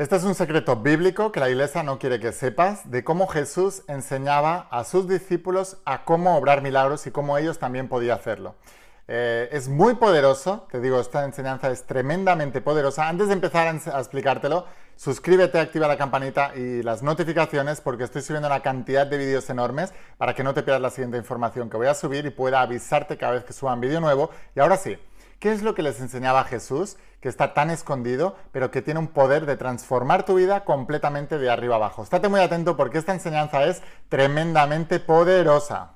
Este es un secreto bíblico que la iglesia no quiere que sepas de cómo Jesús enseñaba a sus discípulos a cómo obrar milagros y cómo ellos también podían hacerlo. Eh, es muy poderoso, te digo, esta enseñanza es tremendamente poderosa. Antes de empezar a explicártelo, suscríbete, activa la campanita y las notificaciones porque estoy subiendo una cantidad de vídeos enormes para que no te pierdas la siguiente información que voy a subir y pueda avisarte cada vez que suba un vídeo nuevo. Y ahora sí, ¿Qué es lo que les enseñaba Jesús, que está tan escondido, pero que tiene un poder de transformar tu vida completamente de arriba abajo? Estate muy atento porque esta enseñanza es tremendamente poderosa.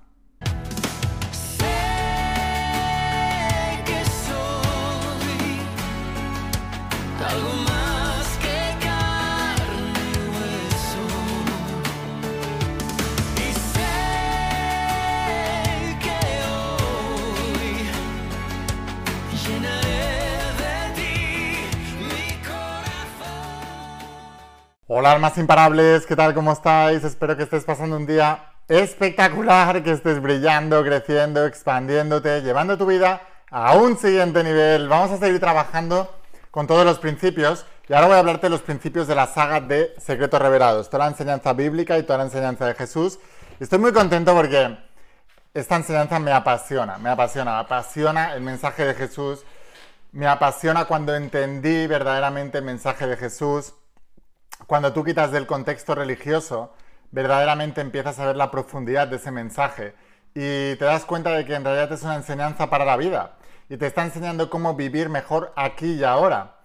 Hola almas imparables, ¿qué tal? ¿Cómo estáis? Espero que estés pasando un día espectacular, que estés brillando, creciendo, expandiéndote, llevando tu vida a un siguiente nivel. Vamos a seguir trabajando con todos los principios y ahora voy a hablarte de los principios de la saga de Secretos Revelados, toda la enseñanza bíblica y toda la enseñanza de Jesús. estoy muy contento porque esta enseñanza me apasiona, me apasiona, me apasiona el mensaje de Jesús, me apasiona cuando entendí verdaderamente el mensaje de Jesús cuando tú quitas del contexto religioso, verdaderamente empiezas a ver la profundidad de ese mensaje y te das cuenta de que en realidad es una enseñanza para la vida y te está enseñando cómo vivir mejor aquí y ahora.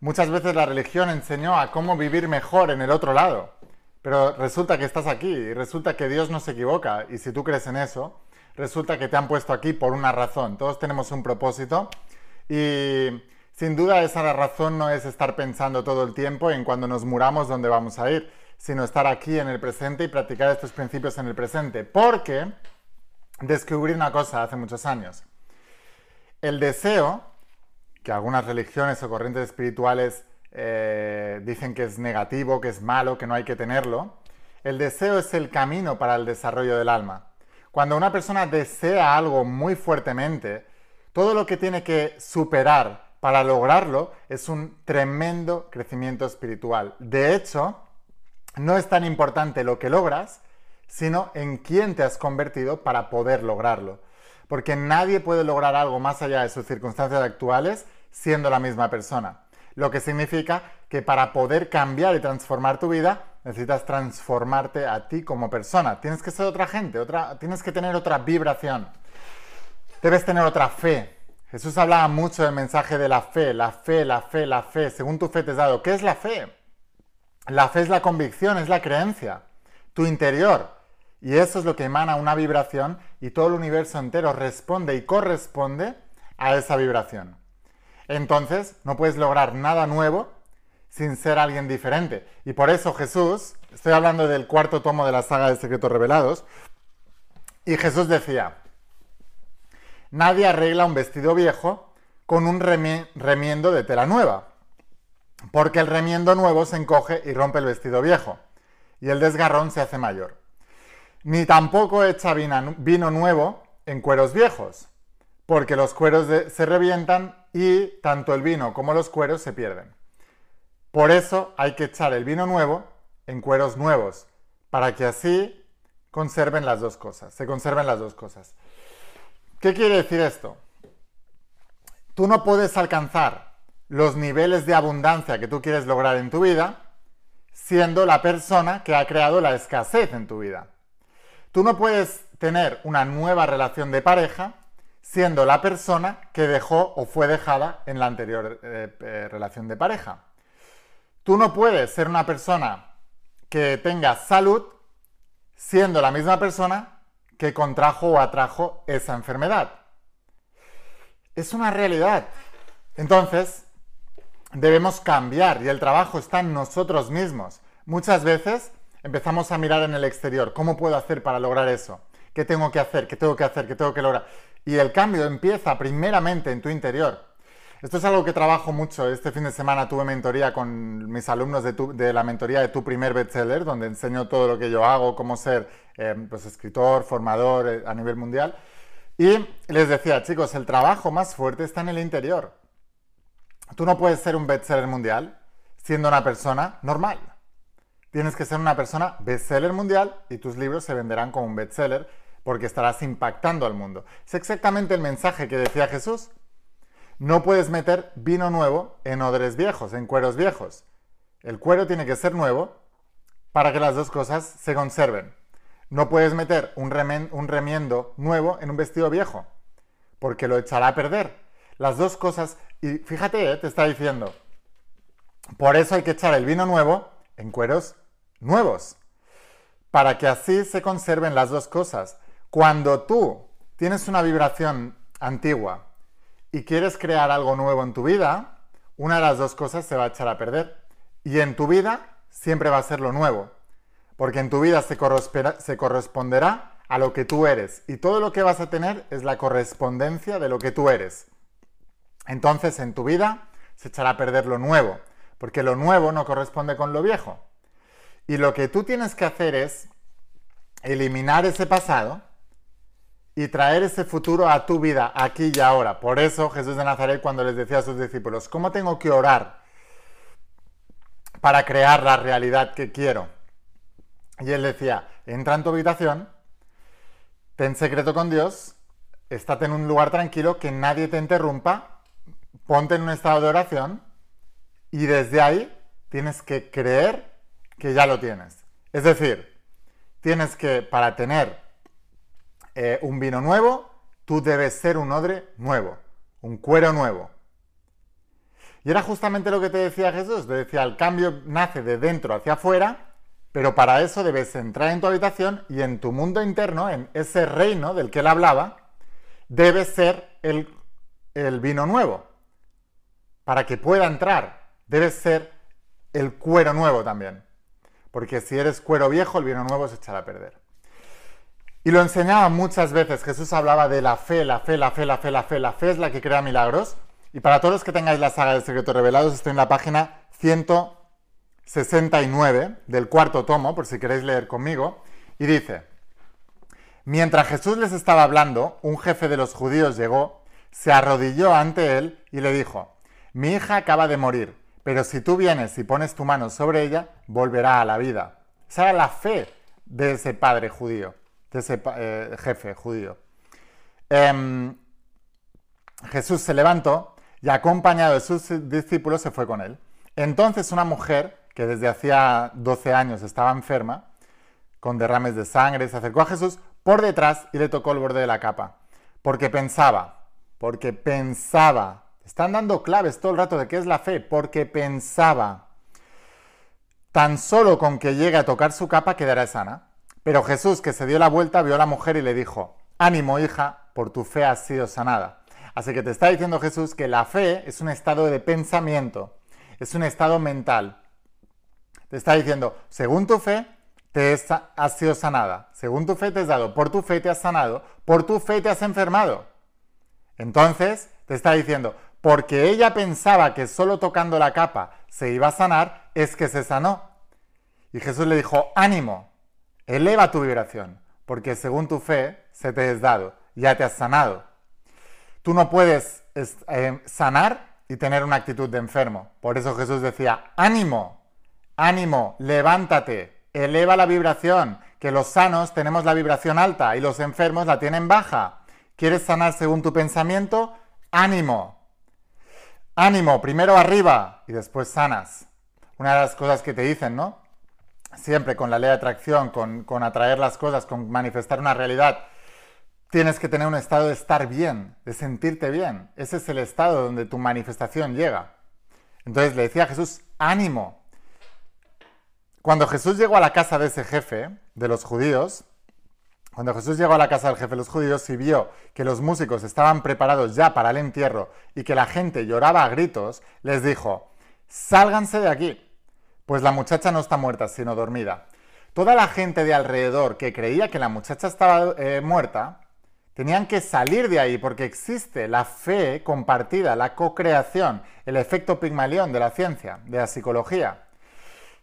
Muchas veces la religión enseñó a cómo vivir mejor en el otro lado, pero resulta que estás aquí y resulta que Dios no se equivoca y si tú crees en eso, resulta que te han puesto aquí por una razón. Todos tenemos un propósito y sin duda esa razón no es estar pensando todo el tiempo en cuando nos muramos dónde vamos a ir, sino estar aquí en el presente y practicar estos principios en el presente. Porque descubrí una cosa hace muchos años. El deseo, que algunas religiones o corrientes espirituales eh, dicen que es negativo, que es malo, que no hay que tenerlo, el deseo es el camino para el desarrollo del alma. Cuando una persona desea algo muy fuertemente, todo lo que tiene que superar para lograrlo es un tremendo crecimiento espiritual. De hecho, no es tan importante lo que logras, sino en quién te has convertido para poder lograrlo. Porque nadie puede lograr algo más allá de sus circunstancias actuales siendo la misma persona. Lo que significa que para poder cambiar y transformar tu vida, necesitas transformarte a ti como persona. Tienes que ser otra gente, otra, tienes que tener otra vibración. Debes tener otra fe, Jesús hablaba mucho del mensaje de la fe, la fe, la fe, la fe, según tu fe te has dado. ¿Qué es la fe? La fe es la convicción, es la creencia, tu interior. Y eso es lo que emana una vibración y todo el universo entero responde y corresponde a esa vibración. Entonces, no puedes lograr nada nuevo sin ser alguien diferente. Y por eso Jesús, estoy hablando del cuarto tomo de la saga de Secretos Revelados, y Jesús decía, Nadie arregla un vestido viejo con un remiendo de tela nueva, porque el remiendo nuevo se encoge y rompe el vestido viejo, y el desgarrón se hace mayor. Ni tampoco echa vino nuevo en cueros viejos, porque los cueros se revientan y tanto el vino como los cueros se pierden. Por eso hay que echar el vino nuevo en cueros nuevos, para que así conserven las dos cosas, se conserven las dos cosas. ¿Qué quiere decir esto? Tú no puedes alcanzar los niveles de abundancia que tú quieres lograr en tu vida siendo la persona que ha creado la escasez en tu vida. Tú no puedes tener una nueva relación de pareja siendo la persona que dejó o fue dejada en la anterior eh, eh, relación de pareja. Tú no puedes ser una persona que tenga salud siendo la misma persona que contrajo o atrajo esa enfermedad. Es una realidad. Entonces, debemos cambiar y el trabajo está en nosotros mismos. Muchas veces empezamos a mirar en el exterior, ¿cómo puedo hacer para lograr eso? ¿Qué tengo que hacer? ¿Qué tengo que hacer? ¿Qué tengo que lograr? Y el cambio empieza primeramente en tu interior. Esto es algo que trabajo mucho. Este fin de semana tuve mentoría con mis alumnos de, la mentoría de tu primer bestseller, donde enseño todo lo que yo hago, cómo ser eh, pues, escritor, formador eh, a nivel mundial. Y les decía, chicos, el trabajo más fuerte está en el interior. Tú no puedes ser un bestseller mundial siendo una persona normal. Tienes que ser una persona bestseller mundial y tus libros se venderán como un bestseller porque estarás impactando al mundo. Es exactamente el mensaje que decía Jesús. No puedes meter vino nuevo en odres viejos, en cueros viejos. El cuero tiene que ser nuevo para que las dos cosas se conserven. No puedes meter un, remiendo nuevo en un vestido viejo, porque lo echará a perder. Las dos cosas, y fíjate, eh, te está diciendo, por eso hay que echar el vino nuevo en cueros nuevos, para que así se conserven las dos cosas. Cuando tú tienes una vibración antigua y quieres crear algo nuevo en tu vida, una de las dos cosas se va a echar a perder. Y en tu vida siempre va a ser lo nuevo, porque en tu vida se, se corresponderá a lo que tú eres y todo lo que vas a tener es la correspondencia de lo que tú eres. Entonces en tu vida se echará a perder lo nuevo, porque lo nuevo no corresponde con lo viejo. Y lo que tú tienes que hacer es eliminar ese pasado y traer ese futuro a tu vida, aquí y ahora. Por eso Jesús de Nazaret cuando les decía a sus discípulos, ¿cómo tengo que orar para crear la realidad que quiero? Y él decía, entra en tu habitación, ten secreto con Dios, estate en un lugar tranquilo, que nadie te interrumpa, ponte en un estado de oración y desde ahí tienes que creer que ya lo tienes. Es decir, tienes que, para tener eh, un vino nuevo, tú debes ser un odre nuevo, un cuero nuevo. Y era justamente lo que te decía Jesús, te decía, el cambio nace de dentro hacia afuera, pero para eso debes entrar en tu habitación y en tu mundo interno, en ese reino del que él hablaba, debe ser el, el vino nuevo. Para que pueda entrar, debe ser el cuero nuevo también porque si eres cuero viejo, el vino nuevo se echará a perder. Y lo enseñaba muchas veces. Jesús hablaba de la fe, la fe, la fe, la fe, la fe. La fe es la que crea milagros. Y para todos los que tengáis la saga de Secretos Revelados, estoy en la página 169 del cuarto tomo, por si queréis leer conmigo. Y dice, mientras Jesús les estaba hablando, un jefe de los judíos llegó, se arrodilló ante él y le dijo, mi hija acaba de morir pero si tú vienes y pones tu mano sobre ella, volverá a la vida. Esa era la fe de ese padre judío, de ese eh, jefe judío. Em, Jesús se levantó y acompañado de sus discípulos se fue con él. Entonces una mujer que desde hacía 12 años estaba enferma, con derrames de sangre, se acercó a Jesús por detrás y le tocó el borde de la capa, porque pensaba, porque pensaba están dando claves todo el rato de qué es la fe, porque pensaba, tan solo con que llegue a tocar su capa quedará sana. Pero Jesús, que se dio la vuelta, vio a la mujer y le dijo, ánimo hija, por tu fe has sido sanada. Así que te está diciendo Jesús que la fe es un estado de pensamiento, es un estado mental. Te está diciendo, según tu fe, te has sido sanada. Según tu fe te has dado, por tu fe te has sanado, por tu fe te has enfermado. Entonces, te está diciendo, porque ella pensaba que solo tocando la capa se iba a sanar, es que se sanó. Y Jesús le dijo, ánimo, eleva tu vibración, porque según tu fe se te es dado, ya te has sanado. Tú no puedes eh, sanar y tener una actitud de enfermo. Por eso Jesús decía, ánimo, ánimo, levántate, eleva la vibración, que los sanos tenemos la vibración alta y los enfermos la tienen baja. ¿Quieres sanar según tu pensamiento? Ánimo, ánimo, primero arriba y después sanas. Una de las cosas que te dicen, ¿no? Siempre con la ley de atracción, con, atraer las cosas, con manifestar una realidad, tienes que tener un estado de estar bien, de sentirte bien. Ese es el estado donde tu manifestación llega. Entonces le decía a Jesús, ánimo. Cuando Jesús llegó a la casa de ese jefe de los judíos, cuando Jesús llegó a la casa del jefe de los judíos y vio que los músicos estaban preparados ya para el entierro y que la gente lloraba a gritos, les dijo, sálganse de aquí, pues la muchacha no está muerta, sino dormida. Toda la gente de alrededor que creía que la muchacha estaba eh, muerta, tenían que salir de ahí porque existe la fe compartida, la co-creación, el efecto Pigmalión de la ciencia, de la psicología.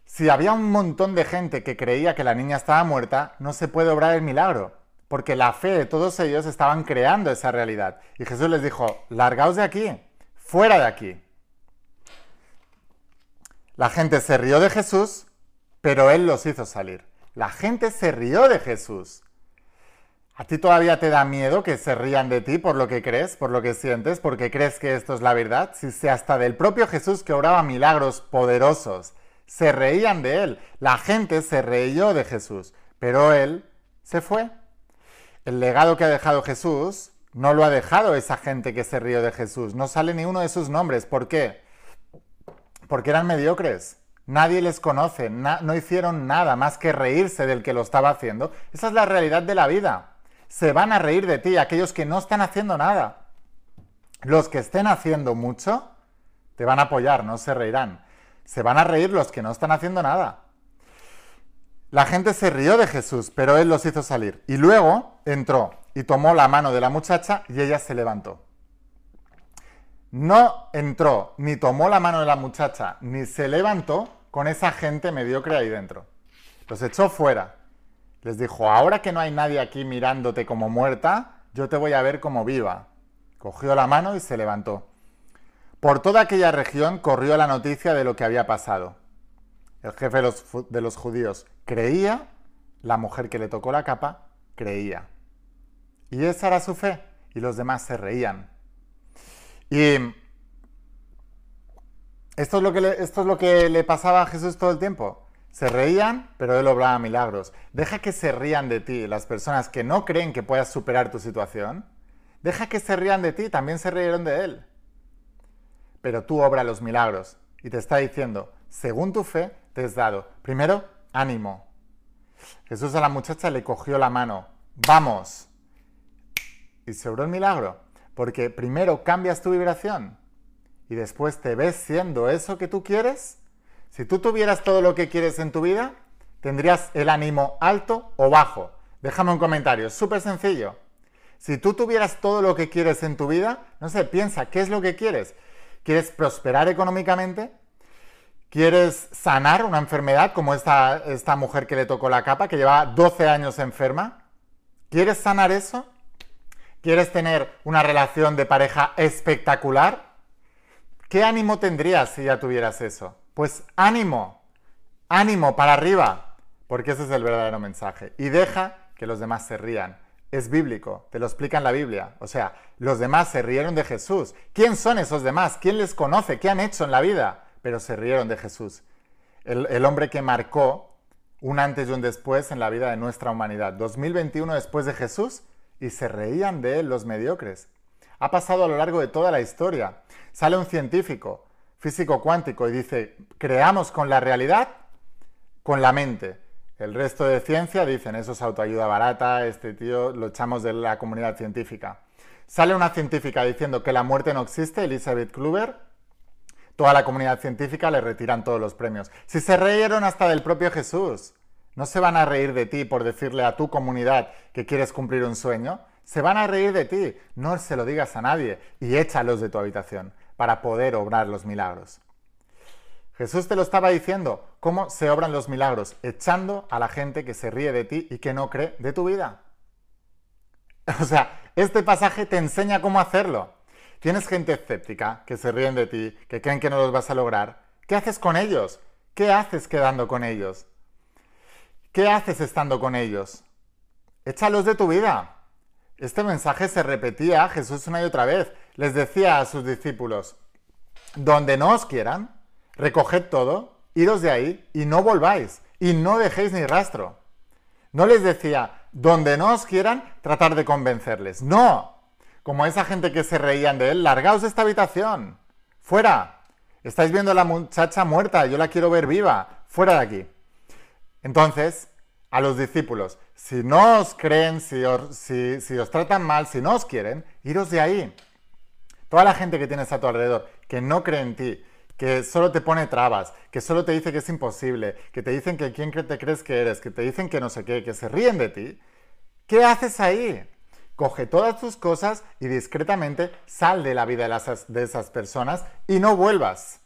Si había un montón de gente que creía que la niña estaba muerta, no se puede obrar el milagro, porque la fe de todos ellos estaban creando esa realidad. Y Jesús les dijo, largaos de aquí, fuera de aquí. La gente se rió de Jesús, pero Él los hizo salir. La gente se rió de Jesús. ¿A ti todavía te da miedo que se rían de ti por lo que crees, por lo que sientes, porque crees que esto es la verdad? Si se hasta del propio Jesús que oraba milagros poderosos, se reían de él. La gente se reyó de Jesús, pero él se fue. El legado que ha dejado Jesús no lo ha dejado esa gente que se rió de Jesús. No sale ni uno de sus nombres. ¿Por qué? Porque eran mediocres. Nadie les conoce, no hicieron nada más que reírse del que lo estaba haciendo. Esa es la realidad de la vida. Se van a reír de ti aquellos que no están haciendo nada. Los que estén haciendo mucho te van a apoyar, no se reirán. Se van a reír los que no están haciendo nada. La gente se rió de Jesús, pero él los hizo salir. Y luego entró y tomó la mano de la muchacha y ella se levantó no entró, ni tomó la mano de la muchacha, ni se levantó con esa gente mediocre ahí dentro. Los echó fuera. Les dijo, ahora que no hay nadie aquí mirándote como muerta, yo te voy a ver como viva. Cogió la mano y se levantó. Por toda aquella región corrió la noticia de lo que había pasado. El jefe de los, de los judíos creía, la mujer que le tocó la capa creía. Y esa era su fe, y los demás se reían. Y esto es, lo que le, esto es lo que le pasaba a Jesús todo el tiempo. Se reían, pero él obraba milagros. Deja que se rían de ti las personas que no creen que puedas superar tu situación. Deja que se rían de ti, también se rieron de él. Pero tú obra los milagros y te está diciendo, según tu fe, te has dado. Primero, ánimo. Jesús a la muchacha le cogió la mano. Vamos. Y se obró el milagro. Porque primero cambias tu vibración y después te ves siendo eso que tú quieres. Si tú tuvieras todo lo que quieres en tu vida, tendrías el ánimo alto o bajo. Déjame un comentario, es súper sencillo. Si tú tuvieras todo lo que quieres en tu vida, no sé, piensa, ¿qué es lo que quieres? ¿Quieres prosperar económicamente? ¿Quieres sanar una enfermedad como esta, esta mujer que le tocó la capa, que lleva 12 años enferma? ¿Quieres sanar eso? ¿Quieres tener una relación de pareja espectacular? ¿Qué ánimo tendrías si ya tuvieras eso? Pues ánimo, ánimo para arriba, porque ese es el verdadero mensaje. Y deja que los demás se rían. Es bíblico, te lo explica en la Biblia. O sea, los demás se rieron de Jesús. ¿Quién son esos demás? ¿Quién les conoce? ¿Qué han hecho en la vida? Pero se rieron de Jesús. El, el hombre que marcó un antes y un después en la vida de nuestra humanidad. 2021 después de Jesús y se reían de él los mediocres. Ha pasado a lo largo de toda la historia. Sale un científico, físico cuántico, y dice, creamos con la realidad, con la mente. El resto de ciencia dicen, eso es autoayuda barata, este tío lo echamos de la comunidad científica. Sale una científica diciendo que la muerte no existe, Elizabeth Kluber, toda la comunidad científica le retiran todos los premios. Si se reyeron hasta del propio Jesús. No se van a reír de ti por decirle a tu comunidad que quieres cumplir un sueño. Se van a reír de ti. No se lo digas a nadie y échalos de tu habitación para poder obrar los milagros. Jesús te lo estaba diciendo, cómo se obran los milagros, echando a la gente que se ríe de ti y que no cree de tu vida. O sea, este pasaje te enseña cómo hacerlo. Tienes gente escéptica que se ríen de ti, que creen que no los vas a lograr. ¿Qué haces con ellos? ¿Qué haces quedando con ellos? ¿Qué haces estando con ellos? Échalos de tu vida. Este mensaje se repetía Jesús una y otra vez. Les decía a sus discípulos, donde no os quieran, recoged todo, iros de ahí y no volváis y no dejéis ni rastro. No les decía, donde no os quieran, tratar de convencerles. No, como esa gente que se reían de él, largaos de esta habitación. Fuera. Estáis viendo a la muchacha muerta, yo la quiero ver viva. Fuera de aquí. Entonces, a los discípulos, si no os creen, si os, tratan mal, si no os quieren, iros de ahí. Toda la gente que tienes a tu alrededor, que no cree en ti, que solo te pone trabas, que solo te dice que es imposible, que te dicen que quién te crees que eres, que te dicen que no sé qué, que se ríen de ti, ¿qué haces ahí? Coge todas tus cosas y discretamente sal de la vida de esas personas y no vuelvas.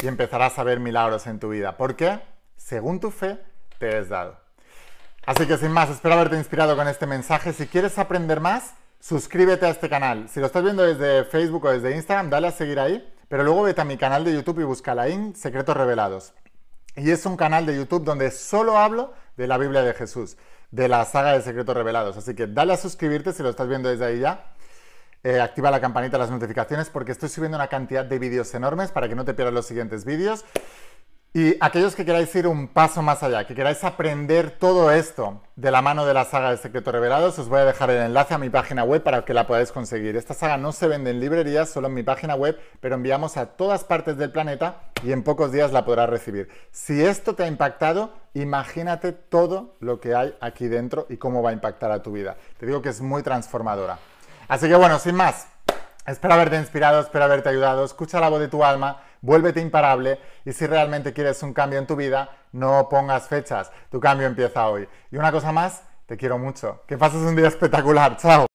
Y empezarás a ver milagros en tu vida. ¿Por qué? Según tu fe, te has dado. Así que sin más, espero haberte inspirado con este mensaje. Si quieres aprender más, suscríbete a este canal. Si lo estás viendo desde Facebook o desde Instagram, dale a seguir ahí pero luego vete a mi canal de YouTube y busca Laín Secretos Revelados. Y es un canal de YouTube donde solo hablo de la Biblia de Jesús, de la saga de Secretos Revelados. Así que dale a suscribirte si lo estás viendo desde ahí ya. Eh, activa la campanita de las notificaciones porque estoy subiendo una cantidad de vídeos enormes para que no te pierdas los siguientes vídeos. Y aquellos que queráis ir un paso más allá, que queráis aprender todo esto de la mano de la saga de Secretos Revelados, os voy a dejar el enlace a mi página web para que la podáis conseguir. Esta saga no se vende en librerías, solo en mi página web, pero enviamos a todas partes del planeta y en pocos días la podrás recibir. Si esto te ha impactado, imagínate todo lo que hay aquí dentro y cómo va a impactar a tu vida. Te digo que es muy transformadora. Así que bueno, sin más, espero haberte inspirado, espero haberte ayudado. Escucha la voz de tu alma vuélvete imparable y si realmente quieres un cambio en tu vida, no pongas fechas, tu cambio empieza hoy. Y una cosa más, te quiero mucho. Que pases un día espectacular. Chao.